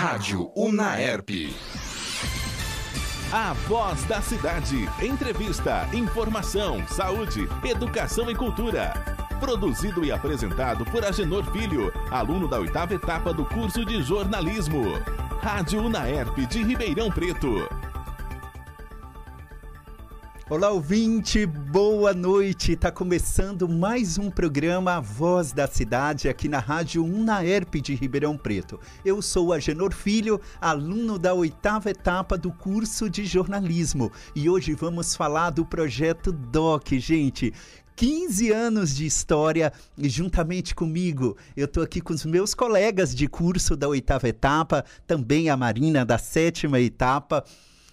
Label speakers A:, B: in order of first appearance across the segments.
A: Rádio Unaerp.
B: A voz da cidade. Entrevista, informação, saúde, educação e cultura. Produzido e apresentado por Agenor Filho, aluno da oitava etapa do curso de jornalismo. Rádio Unaerp de Ribeirão Preto.
C: Olá, ouvinte, boa noite. Está começando mais um programa A Voz da Cidade aqui na Rádio Unaerp de Ribeirão Preto. Eu sou Agenor Filho, aluno da oitava etapa do curso de jornalismo e hoje vamos falar do projeto DOC, gente. 15 anos de história e juntamente comigo eu estou aqui com os meus colegas de curso da oitava etapa, também a Marina da sétima etapa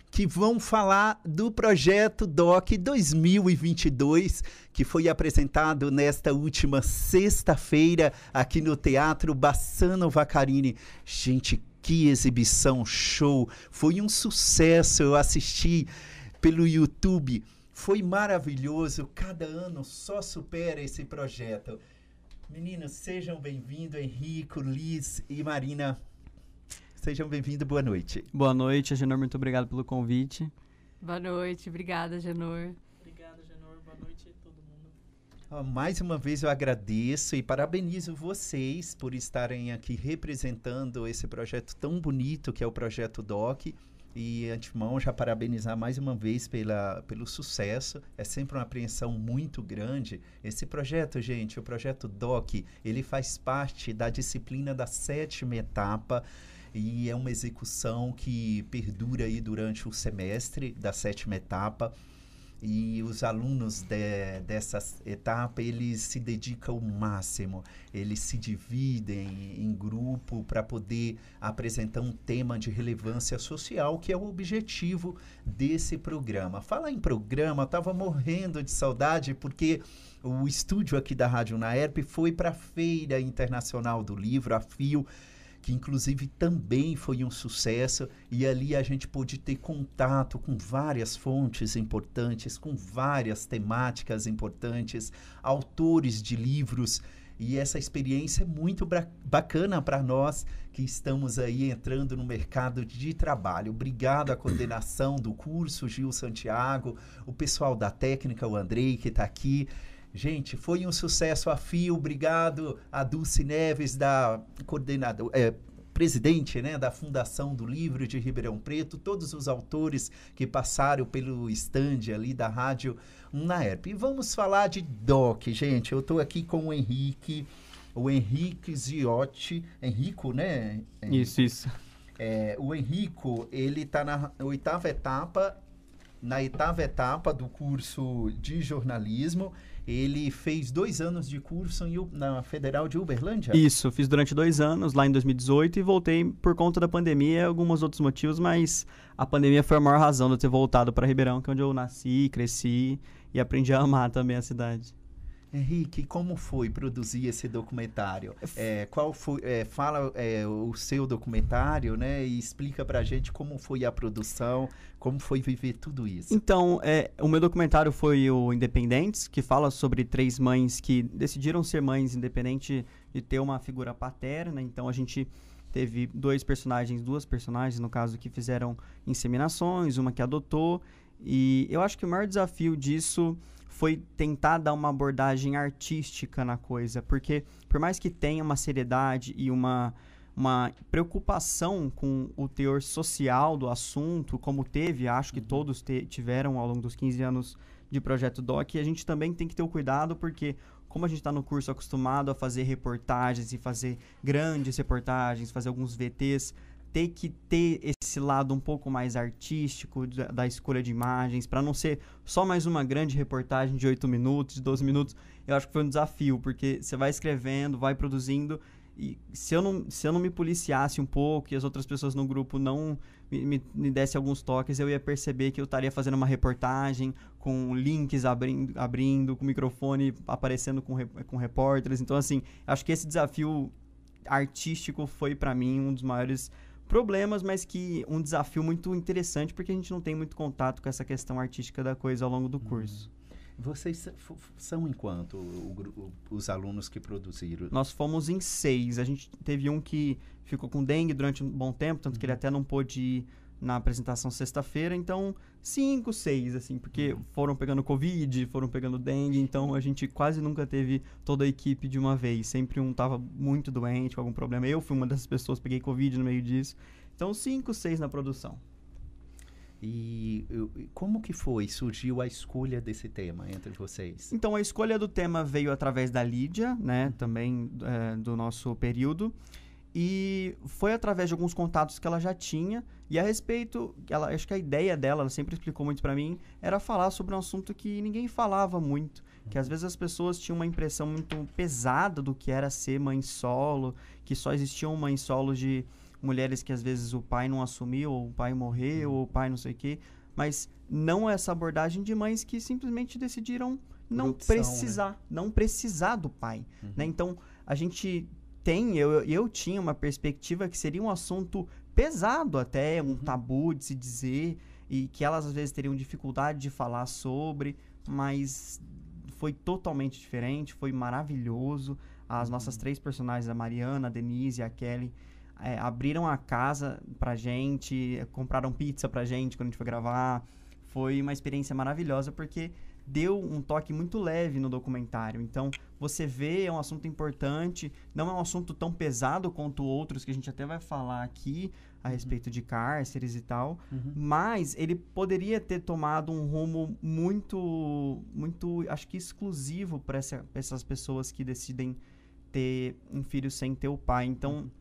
C: que vão falar do projeto DOC 2022, que foi apresentado nesta última sexta-feira aqui no Teatro Bassano Vacarini. Gente, que exibição show! Foi um sucesso. Eu assisti pelo YouTube. Foi maravilhoso. Cada ano só supera esse projeto. Meninos, sejam bem-vindos, Henrico, Liz e Marina. Sejam bem-vindos, boa noite.
D: Boa noite, Agenor, muito obrigado pelo convite.
E: Boa noite, obrigada, Genor.
F: Obrigado, Genor, boa noite a todo mundo.
C: Oh, mais uma vez eu agradeço e parabenizo vocês por estarem aqui representando esse projeto tão bonito que é o Projeto DOC. E, antemão, já parabenizar mais uma vez pela, pelo sucesso. É sempre uma apreensão muito grande. Esse projeto, gente, o projeto DOC, ele faz parte da disciplina da sétima etapa e é uma execução que perdura aí durante o semestre da sétima etapa. E os alunos de, dessa etapa eles se dedicam ao máximo. Eles se dividem em grupo para poder apresentar um tema de relevância social que é o objetivo desse programa. Fala em programa estava morrendo de saudade porque o estúdio aqui da Rádio Naerp foi para a feira internacional do livro a Fio que inclusive também foi um sucesso, e ali a gente pôde ter contato com várias fontes importantes, com várias temáticas importantes, autores de livros. E essa experiência é muito bacana para nós que estamos aí entrando no mercado de trabalho. Obrigado à coordenação do curso, Gil Santiago, o pessoal da técnica, o Andrei, que está aqui. Gente, foi um sucesso a fio. Obrigado a Dulce Neves, da coordenadora. É, presidente né, da Fundação do Livro de Ribeirão Preto, todos os autores que passaram pelo stand ali da Rádio Unaerp. E vamos falar de DOC, gente. Eu estou aqui com o Henrique, o Henrique Ziotti. Henrico, né?
D: Isso, isso.
C: É, o Henrico, ele está na oitava etapa, na oitava etapa do curso de jornalismo ele fez dois anos de curso em, na Federal de Uberlândia?
D: Isso, fiz durante dois anos lá em 2018 e voltei por conta da pandemia e alguns outros motivos, mas a pandemia foi a maior razão de eu ter voltado para Ribeirão, que é onde eu nasci, cresci e aprendi a amar também a cidade.
C: Henrique, como foi produzir esse documentário? É, qual foi, é, fala é, o seu documentário, né? E explica pra gente como foi a produção, como foi viver tudo isso.
D: Então, é, o meu documentário foi o Independentes, que fala sobre três mães que decidiram ser mães independente de ter uma figura paterna. Então, a gente teve dois personagens, duas personagens, no caso, que fizeram inseminações, uma que adotou. E eu acho que o maior desafio disso foi tentar dar uma abordagem artística na coisa, porque por mais que tenha uma seriedade e uma, uma preocupação com o teor social do assunto, como teve, acho que uhum. todos te, tiveram ao longo dos 15 anos de Projeto DOC, a gente também tem que ter o cuidado, porque como a gente está no curso acostumado a fazer reportagens e fazer grandes reportagens, fazer alguns VTs, ter que ter esse lado um pouco mais artístico da, da escolha de imagens, para não ser só mais uma grande reportagem de 8 minutos, de 12 minutos. Eu acho que foi um desafio, porque você vai escrevendo, vai produzindo, e se eu não, se eu não me policiasse um pouco e as outras pessoas no grupo não me, me, me dessem alguns toques, eu ia perceber que eu estaria fazendo uma reportagem com links abrindo, abrindo com microfone aparecendo com, com repórteres. Então, assim, acho que esse desafio artístico foi para mim um dos maiores problemas, mas que um desafio muito interessante porque a gente não tem muito contato com essa questão artística da coisa ao longo do curso.
C: Vocês são em quanto o o- os alunos que produziram?
D: Nós fomos em seis. A gente teve um que ficou com dengue durante um bom tempo, tanto que ele até não pôde ir na apresentação sexta-feira. Então, cinco, seis, assim, porque foram pegando Covid, foram pegando dengue. Então, a gente quase nunca teve toda a equipe de uma vez. Sempre um tava muito doente, com algum problema. Eu fui uma dessas pessoas, peguei Covid no meio disso. Então, cinco, seis na produção.
C: E eu- como que foi? Surgiu a escolha desse tema entre vocês?
D: Então a escolha do tema veio através da Lídia, né? Também é, do nosso período. E foi através de alguns contatos que ela já tinha. E a respeito, ela, acho que a ideia dela, ela sempre explicou muito pra mim, era falar sobre um assunto que ninguém falava muito. Que às vezes as pessoas tinham uma impressão muito pesada do que era ser mãe solo, que só existiam mães solos de mulheres que às vezes o pai não assumiu, ou o pai morreu, ou o pai não sei o quê. Mas não essa abordagem de mães que simplesmente decidiram não
C: opção, né?
D: precisar, não precisar do pai, né? Então, a gente tem, eu, eu tinha uma perspectiva que seria um assunto pesado até, um tabu de se dizer, e que elas às vezes teriam dificuldade de falar sobre, mas foi totalmente diferente, foi maravilhoso. As nossas três personagens, a Mariana, a Denise e a Kelly, é, abriram a casa pra gente, compraram pizza pra gente quando a gente foi gravar. Foi uma experiência maravilhosa porque deu um toque muito leve no documentário. Então, você vê, é um assunto importante, não é um assunto tão pesado quanto outros que a gente até vai falar aqui a respeito de cárceres e tal, mas ele poderia ter tomado um rumo muito, muito, acho que exclusivo para essa, essas pessoas que decidem ter um filho sem ter o pai. Então,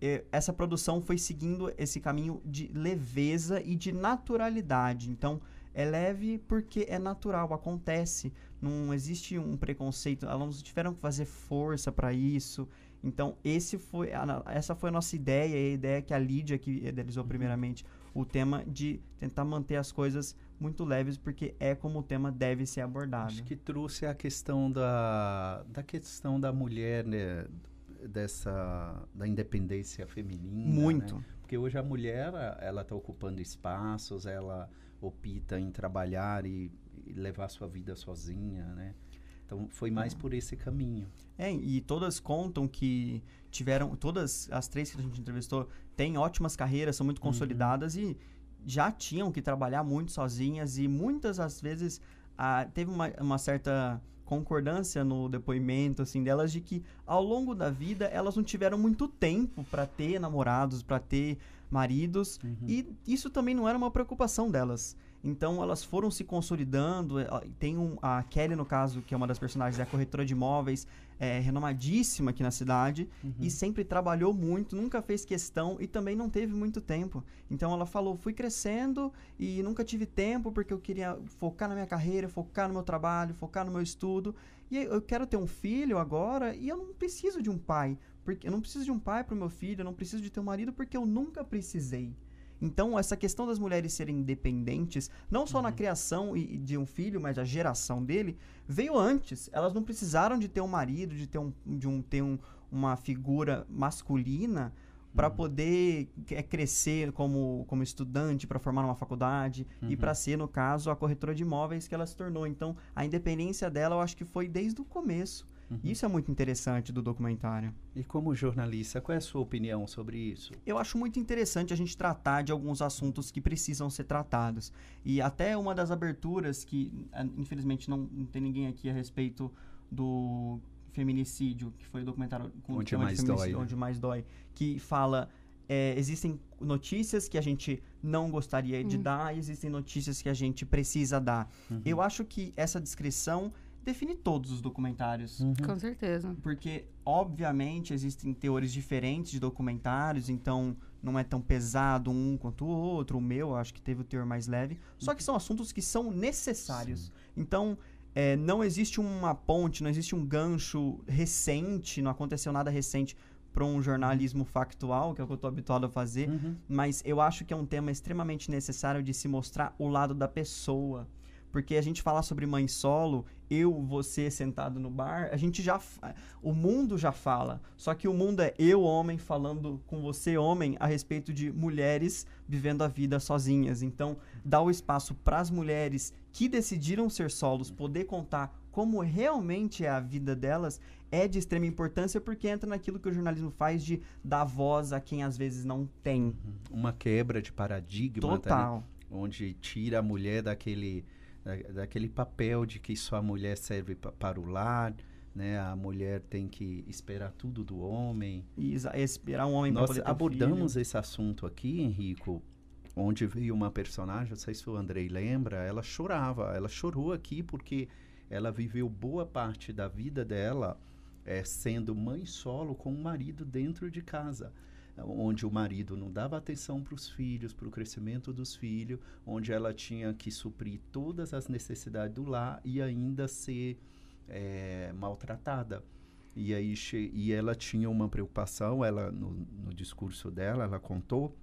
D: eh, essa produção foi seguindo esse caminho de leveza e de naturalidade. Então, é leve porque é natural, acontece. Não existe um preconceito. Alunos tiveram que fazer força para isso. Então, esse foi a essa foi a nossa ideia, e a ideia que a Lídia, que idealizou primeiramente o tema, de tentar manter as coisas muito leves, porque é como o tema deve ser abordado.
C: Acho que trouxe a questão da, da questão da mulher, né? Dessa, da independência feminina.
D: Muito.
C: né? Porque hoje a mulher, ela está ocupando espaços, ela opta em trabalhar e, e levar sua vida sozinha, né? Então, foi mais por esse caminho.
D: É, e todas contam que tiveram, todas as três que a gente entrevistou têm ótimas carreiras, são muito consolidadas e já tinham que trabalhar muito sozinhas e muitas às vezes ah, teve uma, uma certa concordância no depoimento assim delas de que ao longo da vida elas não tiveram muito tempo para ter namorados, para ter maridos e isso também não era uma preocupação delas. Então elas foram se consolidando. eh, Tem um, a Kelly, no caso, que é uma das personagens, é a corretora de imóveis, é renomadíssima aqui na cidade e sempre trabalhou muito, nunca fez questão e também não teve muito tempo. Então ela falou: fui crescendo e nunca tive tempo porque eu queria focar na minha carreira, focar no meu trabalho, focar no meu estudo. E eu quero ter um filho agora e eu não preciso de um pai. Porque eu não preciso de um pai para o meu filho, eu não preciso de ter um marido porque eu nunca precisei. Então, essa questão das mulheres serem independentes, não só na criação e- de um filho, mas a geração dele, veio antes. Elas não precisaram de ter um marido, de ter, um, de um, ter um, uma figura masculina para poder é, crescer como, como estudante, para formar uma faculdade e para ser, no caso, a corretora de imóveis que ela se tornou. Então, a independência dela, eu acho que foi desde o começo. Isso é muito interessante do documentário.
C: E como jornalista, qual é a sua opinião sobre isso?
D: Eu acho muito interessante a gente tratar de alguns assuntos que precisam ser tratados. E até uma das aberturas que, ah, infelizmente, não, não tem ninguém aqui a respeito do feminicídio, que foi o documentário com
C: Onde mais dói, né?
D: Onde Mais Dói, que fala... é, existem notícias que a gente não gostaria de dar e existem notícias que a gente precisa dar. Eu acho que essa descrição define todos os documentários.
E: Com certeza.
D: Porque, obviamente, existem teores diferentes de documentários, então não é tão pesado um quanto o outro. O meu, eu acho que teve o teor mais leve. Só que são assuntos que são necessários. Então, é, não existe uma ponte, não existe um gancho recente, não aconteceu nada recente para um jornalismo factual, que é o que eu estou habituado a fazer. Mas eu acho que é um tema extremamente necessário de se mostrar o lado da pessoa. Porque a gente falar sobre mãe solo, eu, você sentado no bar, a gente já. O mundo já fala. Só que o mundo é eu, homem, falando com você, homem, a respeito de mulheres vivendo a vida sozinhas. Então, dá o espaço para as mulheres que decidiram ser solos poder contar como realmente é a vida delas é de extrema importância porque entra naquilo que o jornalismo faz de dar voz a quem às vezes não tem.
C: Uma quebra de paradigma.
D: Total.
C: Tá, onde tira a mulher daquele, da, daquele papel de que só a mulher serve para o lar, né? A mulher tem que esperar tudo do homem.
D: E esperar um homem para poder
C: abordamos esse assunto aqui, Henrico, onde veio uma personagem, não sei se o Andrei lembra, ela chorava, ela chorou aqui porque ela viveu boa parte da vida dela é, sendo mãe solo com o marido dentro de casa onde o marido não dava atenção para os filhos, para o crescimento dos filhos, onde ela tinha que suprir todas as necessidades do lar e ainda ser é, maltratada. E aí e ela tinha uma preocupação, ela no, no discurso dela, ela contou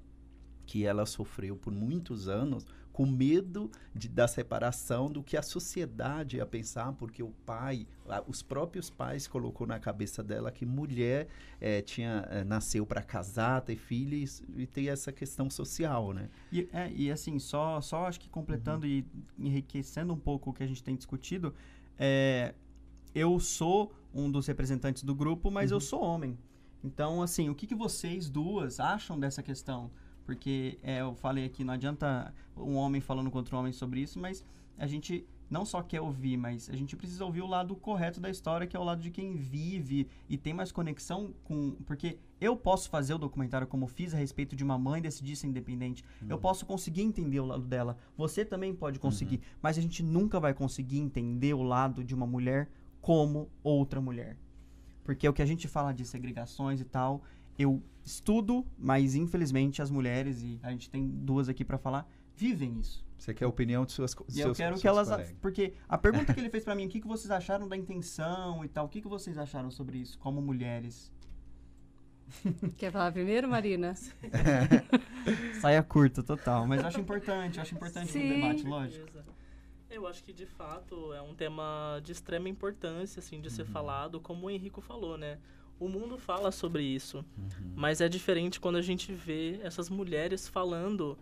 C: que ela sofreu por muitos anos com medo de, da separação do que a sociedade ia pensar, porque o pai, os próprios pais colocou na cabeça dela que mulher é, tinha é, nasceu para casar, ter filhos e ter essa questão social, né?
D: E, é, e assim, só, só acho que completando uhum. e enriquecendo um pouco o que a gente tem discutido, é, eu sou um dos representantes do grupo, mas uhum. eu sou homem. Então, assim, o que, que vocês duas acham dessa questão? Porque é, eu falei aqui, não adianta um homem falando contra um homem sobre isso, mas a gente não só quer ouvir, mas a gente precisa ouvir o lado correto da história, que é o lado de quem vive e tem mais conexão com. Porque eu posso fazer o documentário como fiz a respeito de uma mãe decidir ser independente. Uhum. Eu posso conseguir entender o lado dela. Você também pode conseguir. Uhum. Mas a gente nunca vai conseguir entender o lado de uma mulher como outra mulher. Porque o que a gente fala de segregações e tal, eu estudo, mas infelizmente as mulheres, e a gente tem duas aqui para falar, vivem isso.
C: Você quer a opinião de suas
D: E eu quero que elas. Colegas. Porque a pergunta que ele fez para mim, o que, que vocês acharam da intenção e tal, o que, que vocês acharam sobre isso, como mulheres?
E: Quer falar primeiro, Marina?
D: Saia curta, total. Mas eu acho importante, eu acho importante
E: Sim.
D: no debate, lógico.
F: Eu acho que de fato é um tema de extrema importância, assim, de uhum. ser falado, como o Henrico falou, né? O mundo fala sobre isso, uhum. mas é diferente quando a gente vê essas mulheres falando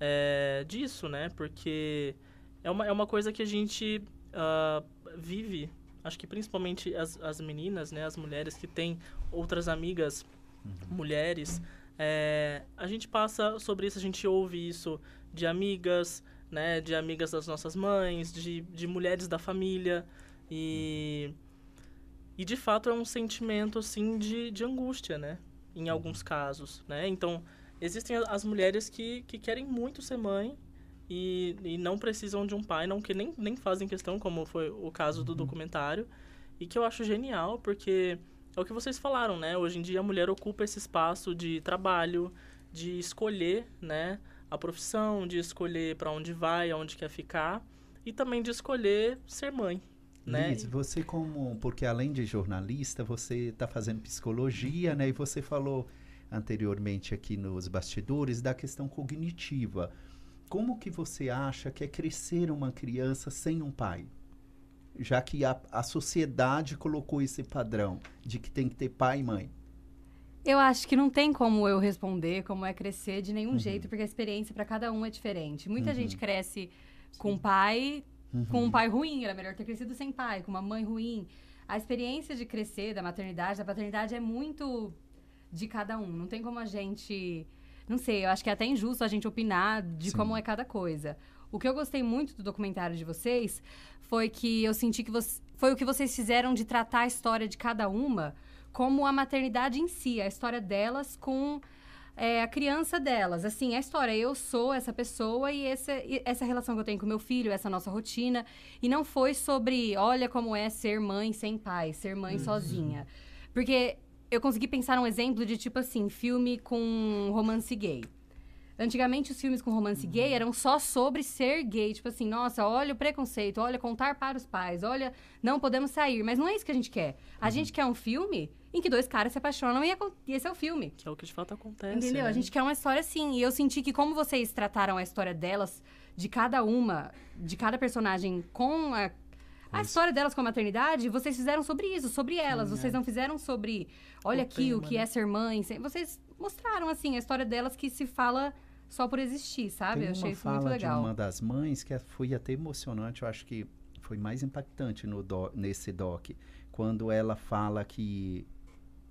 F: é, disso, né? Porque é uma, é uma coisa que a gente uh, vive, acho que principalmente as, as meninas, né? As mulheres que têm outras amigas uhum. mulheres, é, a gente passa sobre isso, a gente ouve isso de amigas, né? De amigas das nossas mães, de, de mulheres da família e... Uhum e de fato é um sentimento assim de, de angústia, né? Em uhum. alguns casos, né? Então, existem as mulheres que, que querem muito ser mãe e, e não precisam de um pai, não que nem, nem fazem questão, como foi o caso do uhum. documentário, e que eu acho genial, porque é o que vocês falaram, né? Hoje em dia a mulher ocupa esse espaço de trabalho, de escolher, né, a profissão, de escolher para onde vai, aonde quer ficar, e também de escolher ser mãe, né?
C: Liz, você como, porque além de jornalista, você está fazendo psicologia, né? E você falou anteriormente aqui nos bastidores da questão cognitiva. Como que você acha que é crescer uma criança sem um pai? Já que a, a sociedade colocou esse padrão de que tem que ter pai e mãe.
E: Eu acho que não tem como eu responder como é crescer de nenhum uhum. jeito, porque a experiência para cada um é diferente. Muita uhum. gente cresce com pai Uhum. Com um pai ruim, era melhor ter crescido sem pai, com uma mãe ruim. A experiência de crescer, da maternidade, da paternidade é muito de cada um. Não tem como a gente. Não sei, eu acho que é até injusto a gente opinar de Sim. como é cada coisa. O que eu gostei muito do documentário de vocês foi que eu senti que você, foi o que vocês fizeram de tratar a história de cada uma como a maternidade em si, a história delas com é, a criança delas. Assim, a história, eu sou essa pessoa e essa, e essa relação que eu tenho com meu filho, essa nossa rotina. E não foi sobre, olha como é ser mãe sem pai, ser mãe uhum. sozinha. Porque eu consegui pensar um exemplo de, tipo assim, filme com romance gay. Antigamente, os filmes com romance uhum. gay eram só sobre ser gay. Tipo assim, nossa, olha o preconceito, olha contar para os pais, olha, não podemos sair. Mas não é isso que a gente quer. A uhum. gente quer um filme em que dois caras se apaixonam e, e esse é o filme.
F: Que é o que de fato acontece.
E: Entendeu?
F: Né?
E: A gente quer uma história assim. E eu senti que, como vocês trataram a história delas, de cada uma, de cada personagem, com a, A história delas com a maternidade, vocês fizeram sobre isso, sobre elas.
C: Sim,
E: vocês
C: é.
E: não fizeram sobre, olha
F: O
E: aqui o
F: tema,
E: que
F: né?
E: é ser mãe. Vocês mostraram, assim, a história delas que se fala só por existir, sabe?
C: Tem
E: Eu achei
C: uma
E: isso muito
C: fala de
E: legal.
C: uma das mães que foi até emocionante, eu acho que foi mais impactante no do- nesse doc, quando ela fala que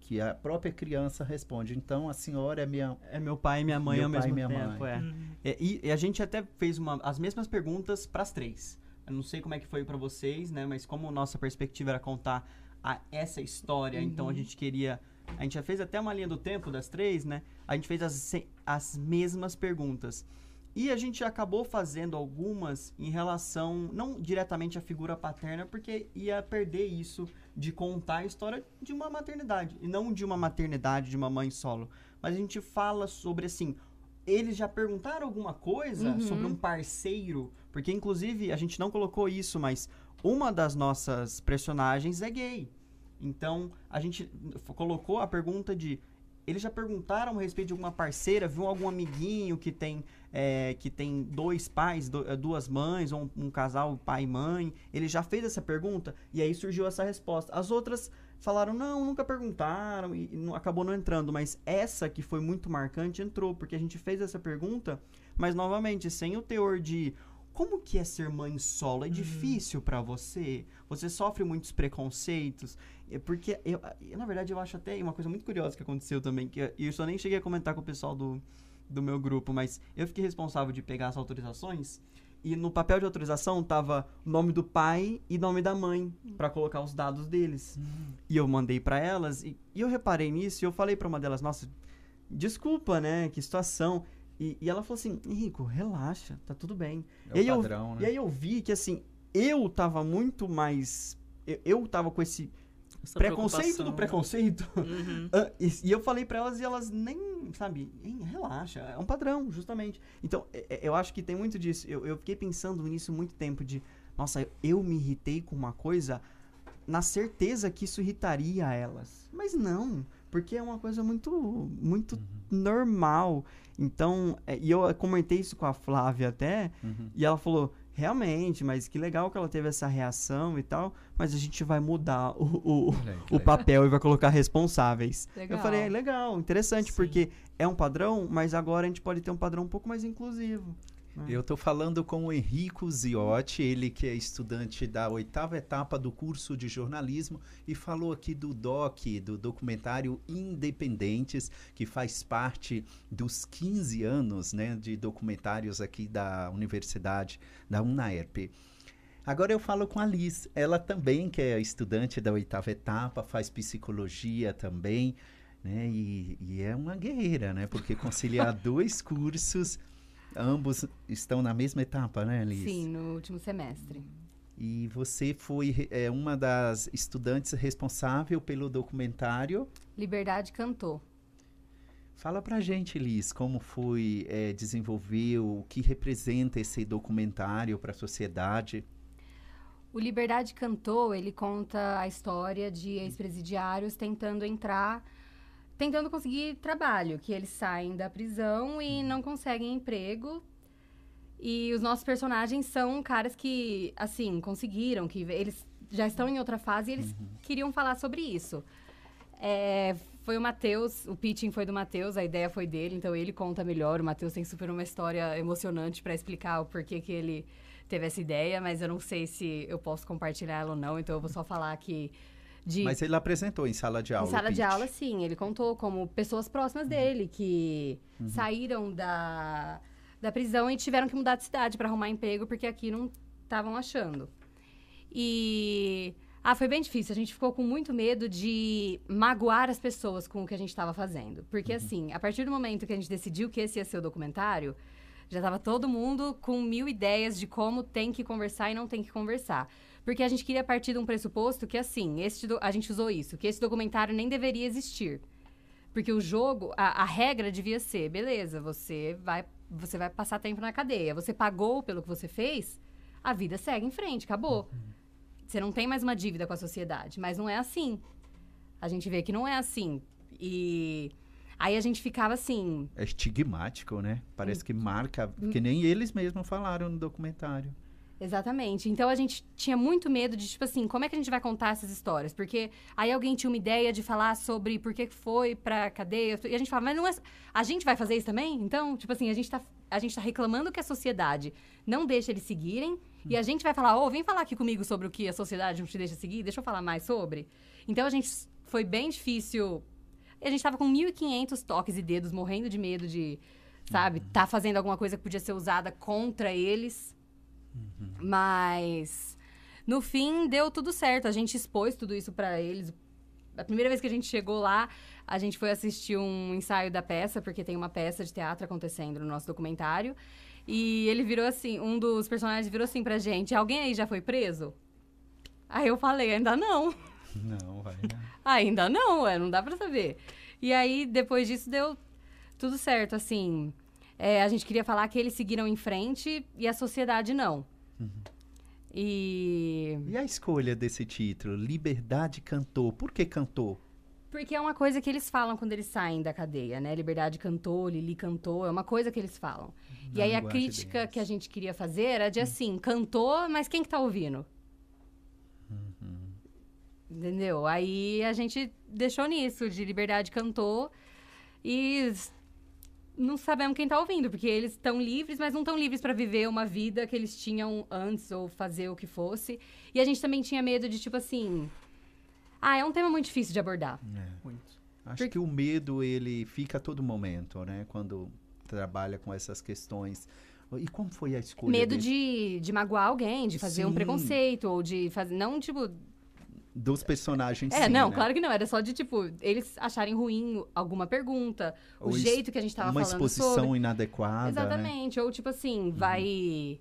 C: que a própria criança responde, então a senhora é minha
D: É meu pai e minha mãe
C: Meu
D: ao
C: pai e
D: mesmo
C: minha
D: tempo,
C: mãe.
D: é.
F: Uhum.
D: É, E, e a gente até fez uma, as mesmas perguntas para as três. Eu não sei como é que foi para vocês, né? Mas como nossa perspectiva era contar a- essa história, então
E: Uhum.
D: a gente queria. A gente já fez até uma linha do tempo das três, né? A gente fez as, as mesmas perguntas. E a gente acabou fazendo algumas em relação, não diretamente à figura paterna, porque ia perder isso de contar a história de uma maternidade. E não de uma maternidade, de uma mãe solo. Mas a gente fala sobre, assim, eles já perguntaram alguma coisa
E: Uhum.
D: sobre um parceiro? Porque, inclusive, a gente não colocou isso, mas uma das nossas personagens é gay. Então, a gente colocou a pergunta de. Eles já perguntaram a respeito de alguma parceira, viu algum amiguinho que tem, é, que tem dois pais, do- eh, duas mães, ou um, um casal pai e mãe. Ele já fez essa pergunta e aí surgiu essa resposta. As outras falaram, não, nunca perguntaram e, e não- acabou não entrando. Mas essa que foi muito marcante entrou, porque a gente fez essa pergunta, mas novamente, sem o teor de como que é ser mãe solo? É difícil pra você? Você sofre muitos preconceitos? É porque, eu, na verdade, eu acho até uma coisa muito curiosa que aconteceu também, que eu- eu só nem cheguei a comentar com o pessoal do, do meu grupo, mas eu fiquei responsável de pegar as autorizações e no papel de autorização tava o nome do pai e nome da mãe pra colocar os dados deles. E eu mandei pra elas e, e eu reparei nisso e eu falei pra uma delas, nossa, desculpa, né? Que situação. E, e ela falou assim, Henrico, relaxa, tá tudo bem.
C: é
D: E aí
C: o
D: eu-
C: padrão,
D: E
C: né?
D: aí eu vi que assim, eu tava muito mais. Eu, eu tava com esse
F: Essa
D: preconceito do
F: né?
D: preconceito.
F: Uhum.
D: Ah, e, e eu falei pra elas e elas nem, sabe, "Hein, relaxa, é um padrão, justamente. Então, é- é- eu acho que tem muito disso. Eu, eu fiquei pensando nisso muito tempo de, nossa, eu me irritei com uma coisa na certeza que isso irritaria elas. Mas não, porque é uma coisa muito, muito normal. Então, é, e eu comentei isso com a Flávia até,
C: Uhum.
D: e ela falou, realmente, mas que legal que ela teve essa reação e tal, mas a gente vai mudar o, o, o papel e vai colocar responsáveis.
E: Legal.
D: Eu falei, é legal, interessante,
F: Sim.
D: porque é um padrão, mas agora a gente pode ter um padrão um pouco mais inclusivo.
C: Eu estou falando com o Henrico Ziotti, ele que é estudante da oitava etapa do curso de jornalismo e falou aqui do DOC, do documentário Independentes, que faz parte dos 15 anos né, de documentários aqui da universidade, da UNAERP. Agora eu falo com a Liz, ela também que é estudante da oitava etapa, faz psicologia também, né? E, e é uma guerreira, né? Porque conciliar dois cursos, ambos estão na mesma etapa, né, Liz?
E: Sim, no último semestre.
C: E você foi é, uma das estudantes responsável pelo documentário.
E: Liberdade cantou.
C: Fala pra gente, Liz, como foi é, desenvolver, o que representa esse documentário para a sociedade.
E: O Liberdade Cantou, ele conta a história de ex-presidiários tentando entrar, tentando conseguir trabalho, que eles saem da prisão e não conseguem emprego. E os nossos personagens são caras que, assim, conseguiram, que eles já estão em outra fase e eles queriam falar sobre isso. É, foi o Matheus, o pitching foi do Matheus, a ideia foi dele, então ele conta melhor. O Matheus tem super uma história emocionante para explicar o porquê que ele teve essa ideia, mas eu não sei se eu posso compartilhar ela ou não, então eu vou só falar que de
C: Mas ele apresentou em sala de aula.
E: em sala de aula, sim. Ele contou como pessoas próximas dele que saíram da, da prisão e tiveram que mudar de cidade para arrumar emprego porque aqui não estavam achando. E ah, foi bem difícil. A gente ficou com muito medo de magoar as pessoas com o que a gente estava fazendo, porque assim, a partir do momento que a gente decidiu que esse ia ser o documentário, já estava todo mundo com mil ideias de como tem que conversar e não tem que conversar. Porque a gente queria partir de um pressuposto que, assim, este do- a gente usou isso, que esse documentário nem deveria existir. Porque o jogo, a, a regra devia ser, beleza, você vai, você vai passar tempo na cadeia, você pagou pelo que você fez, a vida segue em frente, acabou. Você não tem mais uma dívida com a sociedade, mas não é assim. A gente vê que não é assim. E aí a gente ficava assim,
C: É estigmático, né? Parece que marca, que nem eles mesmos falaram no documentário.
E: Exatamente. Então a gente tinha muito medo de, tipo assim, como é que a gente vai contar essas histórias? Porque aí alguém tinha uma ideia de falar sobre por que foi pra cadeia. E a gente fala, mas não é. A gente vai fazer isso também? Então, tipo assim, a gente tá, a gente tá reclamando que a sociedade não deixa eles seguirem. E a gente vai falar, ô, vem falar aqui comigo sobre o que a sociedade não te deixa seguir, deixa eu falar mais sobre. Então a gente foi bem difícil. A gente tava com 1.500 toques e dedos, morrendo de medo de, sabe, tá fazendo alguma coisa que podia ser usada contra eles. Mas no fim deu tudo certo. A gente expôs tudo isso pra eles. A primeira vez que a gente chegou lá, a gente foi assistir um ensaio da peça, porque tem uma peça de teatro acontecendo no nosso documentário. E ele virou assim, um dos personagens virou assim pra gente: Alguém aí já foi preso? Aí eu falei: Ainda não.
C: Não, vai. Não.
E: Ainda não, ué, não dá pra saber. E aí, depois disso, deu tudo certo, assim. É, a gente queria falar que eles seguiram em frente e a sociedade não. E.
C: E a escolha desse título, Liberdade Cantor, por que cantor?
E: Porque é uma coisa que eles falam quando eles saem da cadeia, né? Liberdade cantou, Lili cantou, é uma coisa que eles falam. e aí a
C: linguagem
E: crítica
C: deles.
E: que a gente queria fazer era de assim, cantou, mas quem que tá ouvindo? Entendeu? Aí a gente deixou nisso, de liberdade cantou e não sabemos quem tá ouvindo, porque eles estão livres, mas não estão livres para viver uma vida que eles tinham antes ou fazer o que fosse. E a gente também tinha medo de tipo assim, ah, é um tema muito difícil de abordar.
D: Muito.
C: Acho
E: Por-
C: que o medo, ele fica a todo momento, né? Quando trabalha com essas questões. E como foi a escolha
E: Medo de, de magoar alguém, de fazer um
C: Sim.
E: preconceito, ou de fazer. Não, tipo.
C: Dos personagens,
E: É,
C: sim,
E: não,
C: né?
E: claro que não. Era só de, tipo, eles acharem ruim alguma pergunta,
C: Ou
E: o jeito que a gente tava
C: Uma
E: falando
C: exposição
E: sobre.
C: inadequada, né?
E: Exatamente. Ou, tipo assim, vai.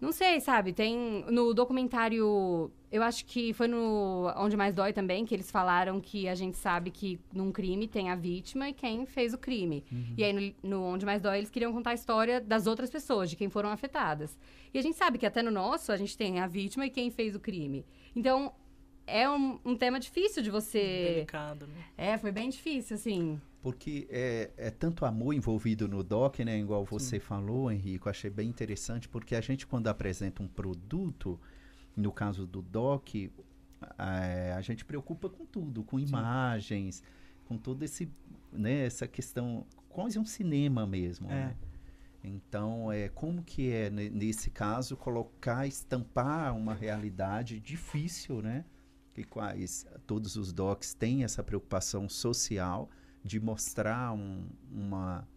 E: Não sei, sabe? Tem. No documentário. Eu acho que foi no Onde Mais Dói também, que eles falaram que a gente sabe que num crime tem a vítima e quem fez o crime. E aí, no, no Onde Mais Dói, eles queriam contar a história das outras pessoas, de quem foram afetadas. E a gente sabe que até no nosso, a gente tem a vítima e quem fez o crime. Então, é um, um tema difícil de você.
F: Delicado, né?
E: É, foi bem difícil, assim.
C: Porque é, é tanto amor envolvido no doc, né? Igual você falou, Henrico, achei bem interessante, porque a gente, quando apresenta um produto, no caso do doc, a, a gente preocupa com tudo, com imagens, com todo esse, né, essa questão, quase um cinema mesmo,
D: É.
C: né? Então, é, como que é, ne- nesse caso, colocar, estampar uma realidade difícil, né? Que quais todos os docs têm essa preocupação social de mostrar um- uma,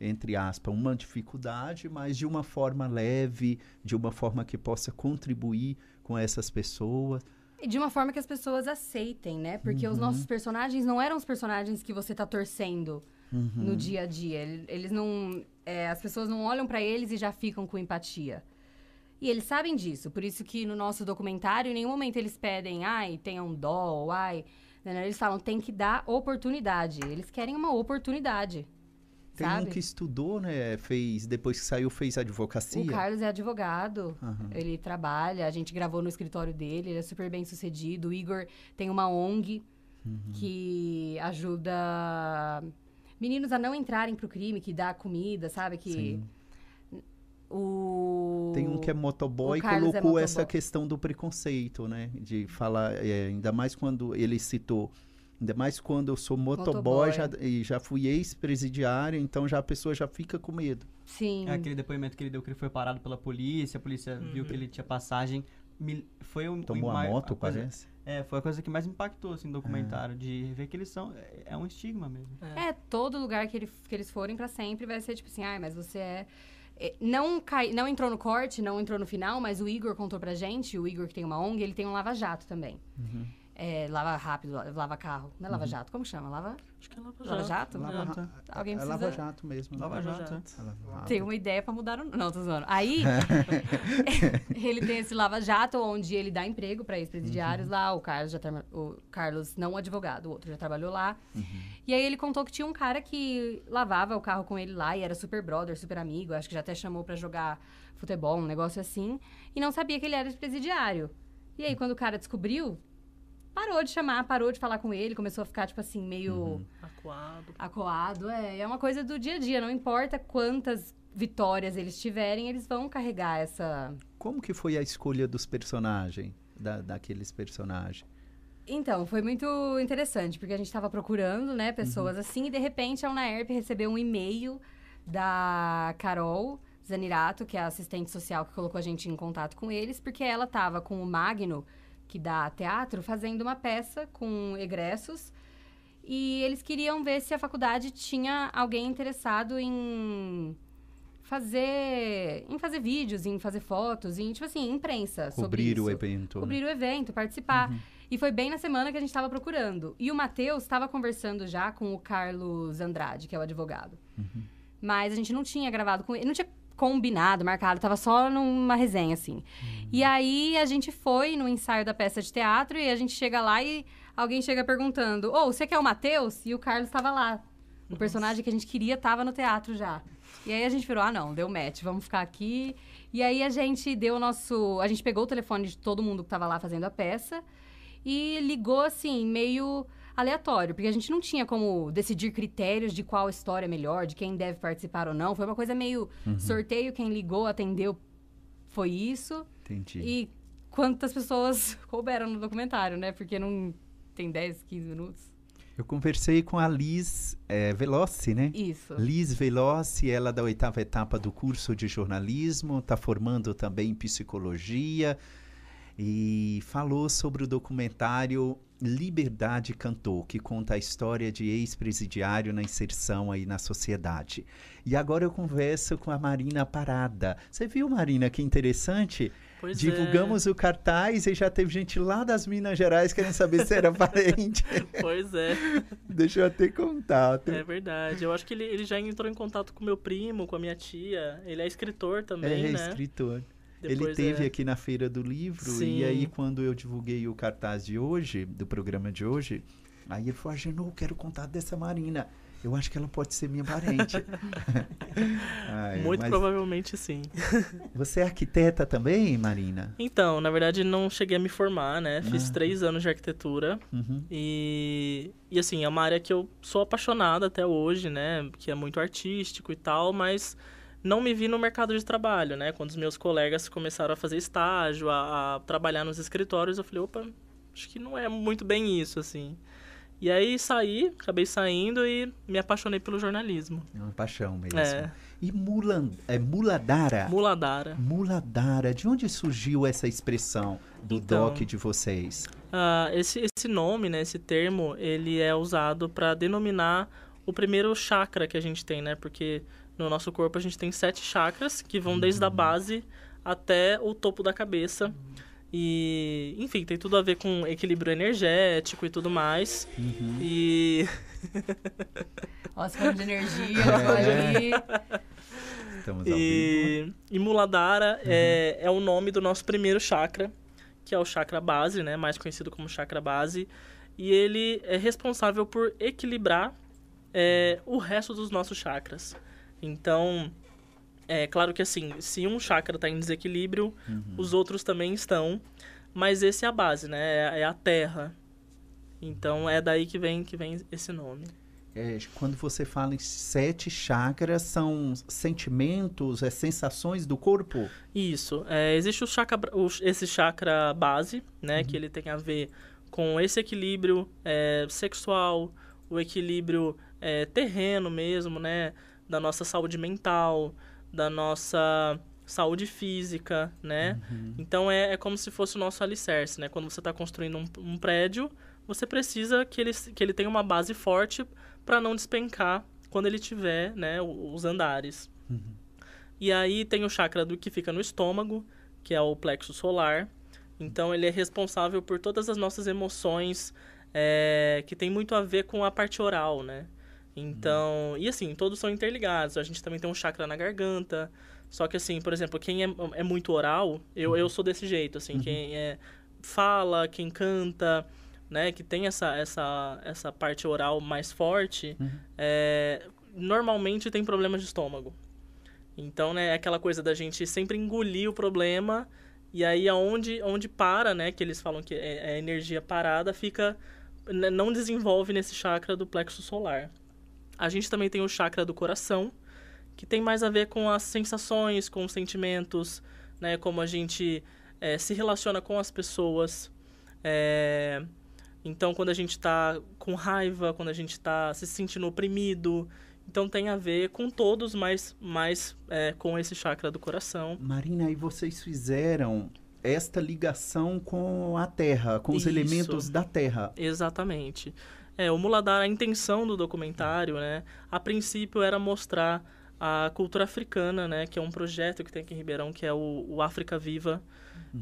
C: entre aspas, uma dificuldade, mas de uma forma leve, de uma forma que possa contribuir com essas pessoas.
E: E de uma forma que as pessoas aceitem, né? Porque os nossos personagens não eram os personagens que você tá torcendo no dia a dia. Ele- Eles não. é, as pessoas não olham pra eles e já ficam com empatia. E eles sabem disso. Por isso que no nosso documentário, em nenhum momento eles pedem, ai, tenham dó, ou ai. Não, não, Eles falam, tem que dar oportunidade. Eles querem uma oportunidade.
C: Tem
E: sabe?
C: um que estudou, né? Fez, depois que saiu, fez advocacia.
E: O Carlos é advogado,
C: Aham.
E: ele trabalha, a gente gravou no escritório dele, ele é super bem sucedido. O Igor tem uma ONG
C: Uhum.
E: que ajuda meninos a não entrarem pro crime, que dá comida, sabe? Que
C: Sim.
E: O
C: Tem um que é motoboy e
E: é
C: colocou essa
E: motoboy.
C: questão do preconceito, né? De falar, é, ainda mais quando ele citou, ainda mais quando eu sou motoboy,
E: Motoboy.
C: já, e já fui ex-presidiário, então já a pessoa já fica com medo.
E: Sim.
D: É aquele depoimento que ele deu que ele foi parado pela polícia, a polícia viu que ele tinha passagem. Me- Foi o,
C: Tomou a
D: mai-
C: moto,
D: coisa-
C: parece.
D: É, foi a coisa que mais impactou, assim, no documentário, de ver que eles são... É, é um estigma mesmo.
E: É, todo lugar que, ele- que eles forem pra sempre vai ser tipo assim, ai, mas você é. É, Não, cai, não entrou no corte, não entrou no final, mas o Igor contou pra gente, o Igor que tem uma ONG, ele tem um lava-jato também.
C: Uhum.
E: É, lava rápido, lava carro. Não é lava-jato, como chama? Lava.
F: Acho que é Lava
E: Lava
F: Jato.
E: Jato?
F: É.
C: Lava,
E: Alguém
C: é
E: precisa-
C: Lava Jato mesmo.
D: Lava
F: Lava
D: Jato,
F: Jato.
C: É Lava Jato.
E: Tem uma ideia pra mudar o. Não, tô zoando. Aí, ele tem esse lava-jato, onde ele dá emprego pra ex-presidiários lá. O Carlos, já tra- o Carlos, não o advogado, o outro já trabalhou lá. E aí ele contou que tinha um cara que lavava o carro com ele lá e era super brother, super amigo. Acho que já até chamou pra jogar futebol, um negócio assim. E não sabia que ele era ex-presidiário. E aí, quando o cara descobriu, parou de chamar, parou de falar com ele, começou a ficar, tipo assim, meio
F: Acuado.
E: acuado. É, é uma coisa do dia a dia. Não importa quantas vitórias eles tiverem, eles vão carregar essa.
C: Como que foi a escolha dos personagens, da, daqueles personagens?
E: Então, foi muito interessante, porque a gente estava procurando, né, pessoas uhum. assim, e de repente a Unaerp recebeu um e-mail da Carol Zanirato, que é a assistente social que colocou a gente em contato com eles, porque ela estava com o Magno, que dá teatro, fazendo uma peça com egressos, e eles queriam ver se a faculdade tinha alguém interessado em fazer em fazer vídeos, em fazer fotos, em tipo assim, imprensa
C: Cobrir o evento.
E: Cobrir né? o evento, participar. Uhum. E foi bem na semana que a gente estava procurando. E o Matheus estava conversando já com o Carlos Andrade, que é o advogado. Uhum. Mas a gente não tinha gravado com ele, não tinha combinado, marcado, tava só numa resenha, assim. Uhum. E aí a gente foi no ensaio da peça de teatro e a gente chega lá e alguém chega perguntando: Ô, oh, você quer o Matheus? E o Carlos estava lá. O Nossa. personagem que a gente queria estava no teatro já. E aí a gente virou, ah, não, deu match, vamos ficar aqui. E aí a gente deu o nosso. A gente pegou o telefone de todo mundo que estava lá fazendo a peça e ligou assim, meio aleatório, porque a gente não tinha como decidir critérios de qual história é melhor, de quem deve participar ou não. Foi uma coisa meio uhum. sorteio, quem ligou, atendeu, foi isso.
C: Entendi.
E: E quantas pessoas couberam no documentário, né? Porque não tem 10, 15 minutos.
C: Eu conversei com a Liz é, Veloci, né?
E: Isso.
C: Liz Veloci, ela da oitava etapa do curso de jornalismo, está formando também psicologia e falou sobre o documentário Liberdade Cantou, que conta a história de ex-presidiário na inserção aí na sociedade. E agora eu converso com a Marina Parada. Você viu, Marina, que interessante? Pois Divulgamos é. o cartaz e já teve gente lá das Minas Gerais querendo saber se era parente.
F: pois é.
C: Deixa eu até contato.
F: É verdade. Eu acho que ele, ele já entrou em contato com meu primo, com a minha tia. Ele é escritor também,
C: é,
F: né?
C: É, escritor. Depois ele teve é... aqui na Feira do Livro Sim. e aí quando eu divulguei o cartaz de hoje, do programa de hoje, aí ele falou, Agenor, quero contar dessa Marina eu acho que ela pode ser minha parente.
F: Ai, Muito mas... provavelmente sim.
C: Você é arquiteta também, Marina?
F: Então, na verdade, não cheguei a me formar, né? Fiz ah. três anos de arquitetura. Uhum. E, e, assim, é uma área que eu sou apaixonada até hoje, né? Que é muito artístico e tal, mas não me vi no mercado de trabalho, né? Quando os meus colegas começaram a fazer estágio, a, a trabalhar nos escritórios, eu falei, opa, acho que não é muito bem isso, assim. E aí saí, acabei saindo e me apaixonei pelo jornalismo.
C: É uma paixão mesmo. É. E Mulan, é Muladara?
F: Muladara.
C: Muladara. De onde surgiu essa expressão do então, doc de vocês?
F: Uh, esse, esse nome, né, esse termo, ele é usado para denominar o primeiro chakra que a gente tem, né? Porque no nosso corpo a gente tem sete chakras que vão uhum. desde a base até o topo da cabeça. Uhum. E, enfim, tem tudo a ver com equilíbrio energético e tudo mais. Uhum. E.
E: Nossa, falando de energia, é.
F: Estamos ao e, e Muladhara uhum. é, é o nome do nosso primeiro chakra, que é o chakra base, né? Mais conhecido como chakra base. E ele é responsável por equilibrar é, o resto dos nossos chakras. Então, é claro que assim, se um chakra está em desequilíbrio, uhum. os outros também estão. Mas esse é a base, né? É, é a terra. Então é daí que vem, que vem esse nome.
C: É, quando você fala em sete chakras, são sentimentos, é, sensações do corpo?
F: Isso. É, existe o chakra, o, esse chakra base, né? Uhum. Que ele tem a ver com esse equilíbrio é, sexual, o equilíbrio é, terreno mesmo, né? Da nossa saúde mental, da nossa saúde física, né? Uhum. Então é, é como se fosse o nosso alicerce, né? Quando você está construindo um, um, prédio, você precisa que ele, que ele tenha uma base forte para não despencar quando ele tiver, né, os andares. Uhum. E aí tem o chakra do que fica no estômago, que é o plexo solar. Então ele é responsável por todas as nossas emoções, é, que tem muito a ver com a parte oral, né? Então, e assim, todos são interligados. A gente também tem um chakra na garganta. Só que assim, por exemplo, quem é, é muito oral, eu, uhum. eu sou desse jeito, assim, uhum. quem é, fala, quem canta, né, que tem essa, essa, essa parte oral mais forte, uhum. é, normalmente tem problemas de estômago. Então, né, é aquela coisa da gente sempre engolir o problema e aí aonde onde para, né, que eles falam que é, é energia parada, fica né, não desenvolve nesse chakra do plexo solar. A gente também tem o chakra do coração, que tem mais a ver com as sensações, com os sentimentos, né? Como a gente é, se relaciona com as pessoas. É, então, quando a gente está com raiva, quando a gente está se sentindo oprimido, então tem a ver com todos, mas mais é, com esse chakra do coração.
C: Marina, e vocês fizeram esta ligação com a Terra, com os
F: Isso.
C: elementos da Terra.
F: Exatamente. É, o Muladhara, a intenção do documentário, né, a princípio era mostrar a cultura africana, né, que é um projeto que tem aqui em Ribeirão, que é o, o África Viva,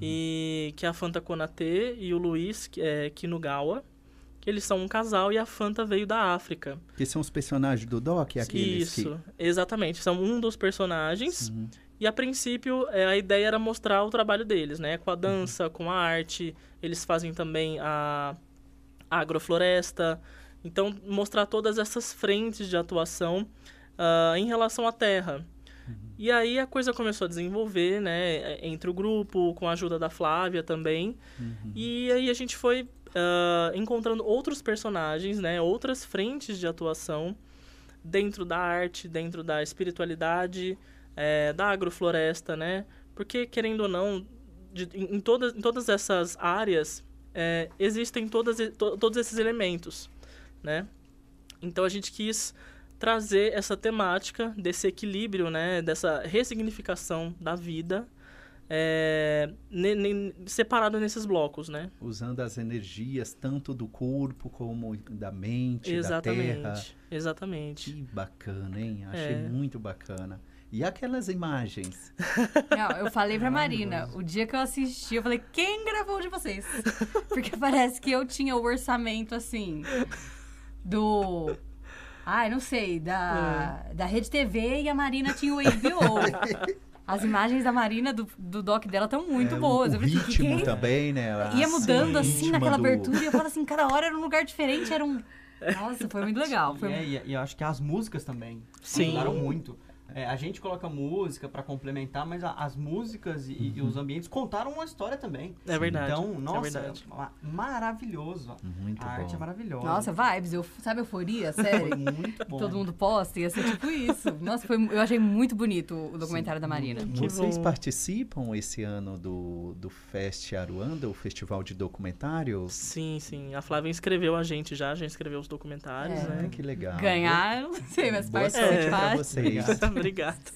F: e que é a Fanta Konatê e o Luiz que é, Kinugawa, que eles são um casal e a Fanta veio da África.
C: Que são os personagens do Doc, aqueles
F: Isso, exatamente. São um dos personagens.
C: que... Uhum.
F: E a princípio, é, a ideia era mostrar o trabalho deles, né? Com a dança, com a arte. Eles fazem também a agrofloresta. Então, mostrar todas essas frentes de atuação ah, em relação à terra. E aí a coisa começou a desenvolver, né? Entre o grupo, com a ajuda da Flávia também. E aí a gente foi ah, encontrando outros personagens, né? Outras frentes de atuação dentro da arte, dentro da espiritualidade, é, da agrofloresta, né? Porque, querendo ou não, de- em, em todas, em todas essas áreas, é, existem todas, to- todos esses elementos, né? Então, a gente quis trazer essa temática desse equilíbrio, né? Dessa ressignificação da vida, é, ne- ne- separado nesses blocos, né?
C: Usando as energias tanto do corpo como da mente, da terra.
F: Exatamente, exatamente.
C: Que bacana, hein? Achei
F: É.
C: muito bacana. E aquelas imagens?
E: Não, eu falei pra Marina, o dia que eu assisti, eu falei, quem gravou de vocês? Porque parece que eu tinha o orçamento, assim, do... Ai, não sei, da, da Rede TV e a Marina tinha o HBO. As imagens da Marina, do, do doc dela, estão muito
C: É,
E: boas.
C: O,
E: eu
C: o ritmo
E: é?
C: também, né?
E: Ia
C: Ah,
E: mudando assim
C: ritmo
E: naquela
C: do-
E: abertura e eu falo assim, cada hora era um lugar diferente, era um. Nossa, foi muito legal. Foi
D: E, é, e, eu acho que as músicas também
F: Sim.
D: ajudaram muito. É, a gente coloca música pra complementar, mas a- as músicas e, e os ambientes contaram uma história também.
F: É verdade.
D: Então,
F: é
D: nossa,
F: verdade.
D: ma- maravilhoso.
C: Muito
D: a
C: bom.
D: arte é maravilhosa.
E: Nossa, vibes, eu, sabe euforia,
D: foi
E: sério?
D: muito bom.
E: Todo mundo posta, ia ser tipo isso. Nossa, foi, eu achei muito bonito o documentário da Marina.
C: Vocês
F: bom.
C: participam esse ano do, do Fest Aruanda, o Festival de Documentários?
F: Sim, sim. A Flávia inscreveu a gente já, já inscreveu os documentários,
E: É.
C: Ah,
F: né?
C: que legal.
E: Ganhar, eu não sei, mas
C: Boa
E: participar.
C: sorte pra vocês.
F: Obrigado.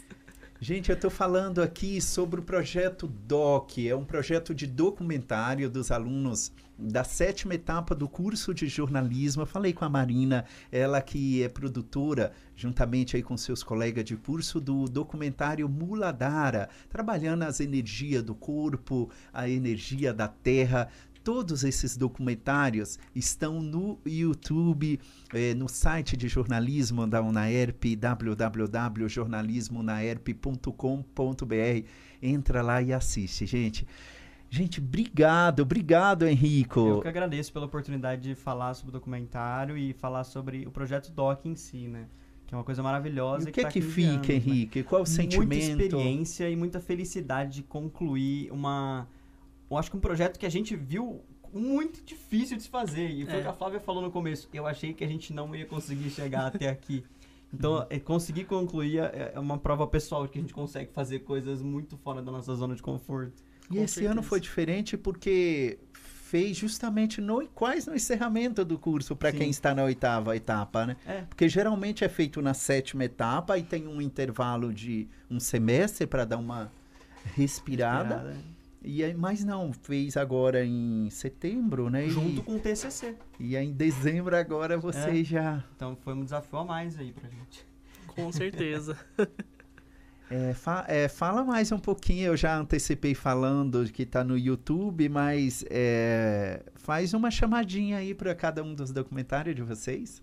C: Gente, eu estou falando aqui sobre o projeto DOC. É um projeto de documentário dos alunos da sétima etapa do curso de jornalismo. Eu falei com a Marina, ela que é produtora, juntamente aí com seus colegas de curso, do documentário Muladara, trabalhando as energias do corpo, a energia da terra. Todos esses documentários estão no YouTube, eh, no site de jornalismo da Unaerp, www.jornalismonaerp.com.br. Entra lá e assiste, gente. Gente, obrigado, obrigado, Henrico.
D: Eu que agradeço pela oportunidade de falar sobre o documentário e falar sobre o projeto DOC em si, né? Que é uma coisa maravilhosa.
C: E o que é
D: tá
C: que
D: 15
C: fica,
D: anos, né?
C: Henrique? Qual o
D: Muita
C: sentimento?
D: experiência e muita felicidade de concluir uma... Eu acho que um projeto que a gente viu muito difícil de se fazer. E foi o
F: É.
D: que a Flávia falou no começo. Eu achei que a gente não ia conseguir chegar até aqui. Então, é, conseguir concluir é é uma prova pessoal de que a gente consegue fazer coisas muito fora da nossa zona de conforto.
C: E
F: Com
C: esse
F: certeza.
C: ano foi diferente porque fez justamente no quase no encerramento do curso para quem está na oitava etapa, né?
D: É.
C: Porque geralmente é feito na sétima etapa e tem um intervalo de um semestre para dar uma respirada.
D: Inspirada.
C: E aí, mas não, fez agora em setembro, né? E-
D: Junto com o TCC.
C: E, aí em dezembro agora você
D: É.
C: já
D: Então, foi um desafio a mais aí pra gente.
F: Com certeza.
C: É, fa- é, fala mais um pouquinho, eu já antecipei falando que está no YouTube, mas é, faz uma chamadinha aí para cada um dos documentários de vocês.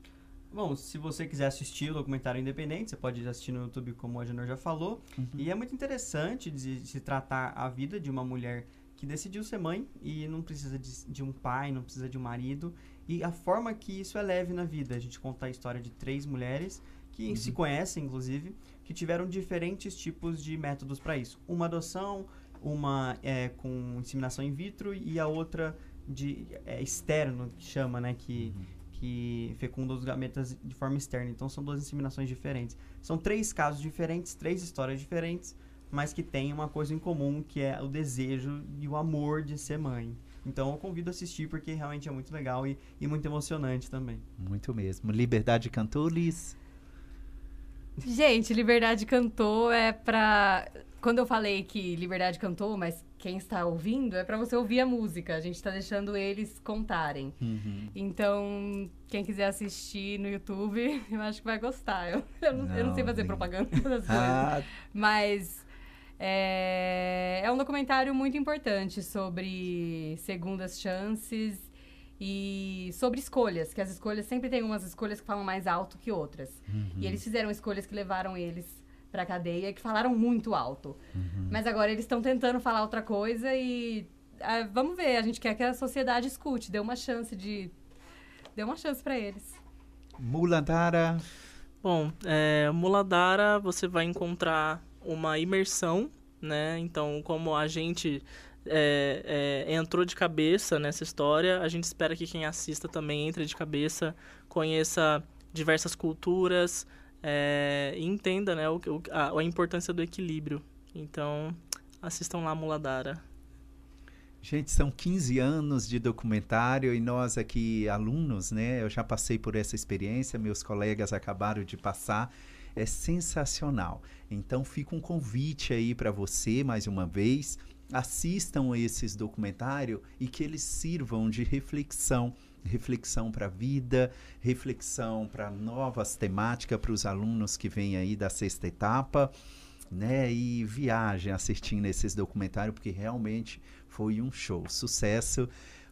D: Bom, se você quiser assistir o documentário independente, você pode assistir no YouTube, como o Agenor já falou. E é muito interessante de se tratar a vida de uma mulher que decidiu ser mãe e não precisa de, de um pai, não precisa de um marido. E a forma que isso é leve na vida. A gente conta a história de três mulheres que se conhecem, inclusive, que tiveram diferentes tipos de métodos para isso. Uma adoção, uma é, com inseminação in vitro e a outra de é, externo, que chama, né? Que, que fecunda os gametas de forma externa. Então são duas inseminações diferentes. São três casos diferentes, três histórias diferentes, mas que têm uma coisa em comum, que é o desejo e o amor de ser mãe. Então eu convido a assistir porque realmente é muito legal e, e muito emocionante também.
C: Muito mesmo. Liberdade cantou, Liz?
E: Gente, Liberdade cantou é pra. Quando eu falei que Liberdade cantou, mas quem está ouvindo é para você ouvir a música. A gente está deixando eles contarem.
C: Uhum.
E: Então, quem quiser assistir no YouTube, eu acho que vai gostar. Eu, eu, não, não, eu não, sei fazer propaganda das coisas. Ah. Mas é, é um documentário muito importante sobre segundas chances e sobre escolhas, que as escolhas sempre tem umas escolhas que falam mais alto que outras. Uhum. E eles fizeram escolhas que levaram eles para cadeia que falaram muito alto. Uhum. Mas agora eles estão tentando falar outra coisa e ah, vamos ver, a gente quer que a sociedade escute, dê uma chance de dê uma chance para eles.
C: Muladara.
F: Bom, é, Muladara você vai encontrar uma imersão, né? Então, como a gente é, é, entrou de cabeça nessa história, a gente espera que quem assista também entre de cabeça, conheça diversas culturas é, entenda né, o, a, a, importância do equilíbrio. Então, assistam lá Muladara.
C: Gente, são 15 anos de documentário e nós aqui, alunos, né? Eu já passei por essa experiência, meus colegas acabaram de passar é sensacional. Então fica um convite aí para você mais uma vez, assistam esses documentários e que eles sirvam de reflexão, reflexão para a vida, reflexão para novas temáticas para os alunos que vêm aí da sexta etapa, né? E viagem assistindo esses documentários porque realmente foi um show, sucesso.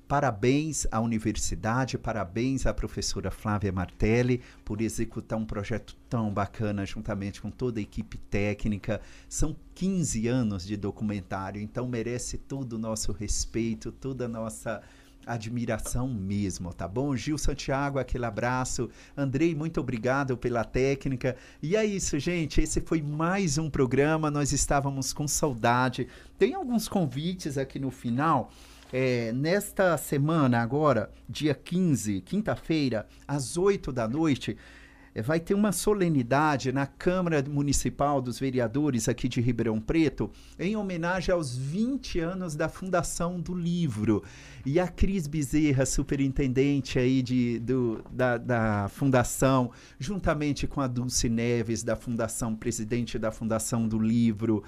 C: Parabéns à universidade, parabéns à professora Flávia Martelli por executar um projeto tão bacana juntamente com toda a equipe técnica. São 15 anos de documentário, então merece todo o nosso respeito, toda a nossa admiração mesmo, tá bom? Gil Santiago, aquele abraço. Andrei, muito obrigado pela técnica. E é isso, gente. Esse foi mais um programa. Nós estávamos com saudade. Tem alguns convites aqui no final. É, nesta semana, agora, dia 15, quinta-feira, às 8 da noite, vai ter uma solenidade na Câmara Municipal dos Vereadores aqui de Ribeirão Preto, em homenagem aos 20 anos da fundação do livro. E a Cris Bezerra, superintendente aí de, do, da, da fundação, juntamente com a Dulce Neves, da fundação, presidente da Fundação do Livro,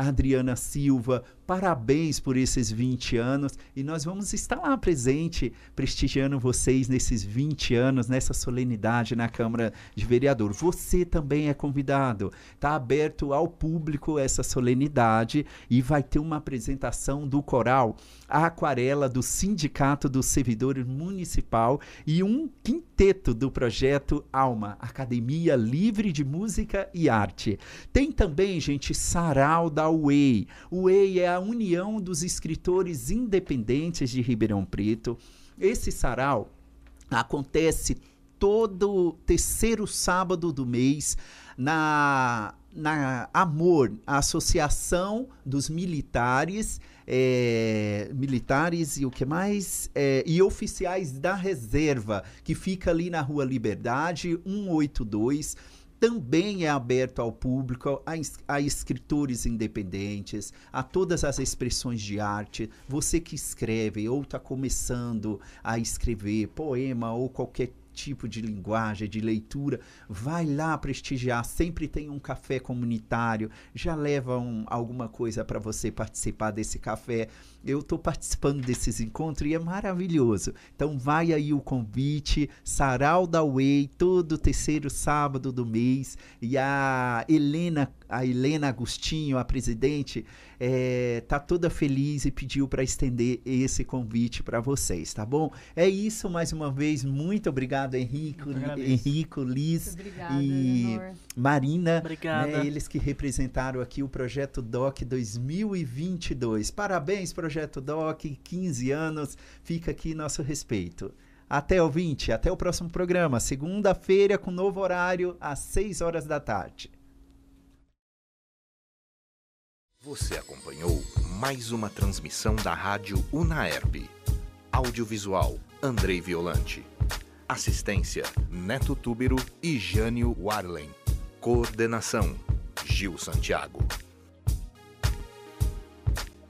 C: Adriana Silva, parabéns por esses 20 anos e nós vamos estar lá presente, prestigiando vocês nesses 20 anos, nessa solenidade na Câmara de Vereador. Você também é convidado. Está aberto ao público essa solenidade e vai ter uma apresentação do coral a Aquarela do Sindicato do Servidor Municipal e um quinteto do projeto Alma, Academia Livre de Música e Arte. Tem também, gente, Sarau da UEI. UEI é a União dos Escritores Independentes de Ribeirão Preto. Esse sarau acontece todo terceiro sábado do mês na, na Amor, a Associação dos Militares, é, militares e o que mais? É, e oficiais da reserva, que fica ali na Rua Liberdade, 182 também é aberto ao público, a, a, escritores independentes, a todas as expressões de arte. Você que escreve ou está começando a escrever poema ou qualquer tipo de linguagem, de leitura, vai lá prestigiar. Sempre tem um café comunitário, já leva um, alguma coisa para você participar desse café. Eu estou participando desses encontros e é maravilhoso. Então vai aí o convite, Sarau da Way, todo terceiro sábado do mês. E a Helena, a Helena Agostinho, a presidente, é, tá toda feliz e pediu para estender esse convite para vocês, tá bom? É isso mais uma vez. Muito obrigado, Henrico, Henrico, Liz
E: Obrigada,
C: e
E: Leonor.
C: Marina.
F: Obrigada.
C: Né, eles que representaram aqui o projeto DOC 2022. Parabéns, projeto Doc, 15 anos, fica aqui nosso respeito. Até o 20, até o próximo programa, segunda-feira com novo horário, às 6 horas da tarde.
B: Você acompanhou mais uma transmissão da Rádio Unaerp. Audiovisual Andrei Violante. Assistência Neto Túbero e Jânio Warlen. Coordenação Gil Santiago.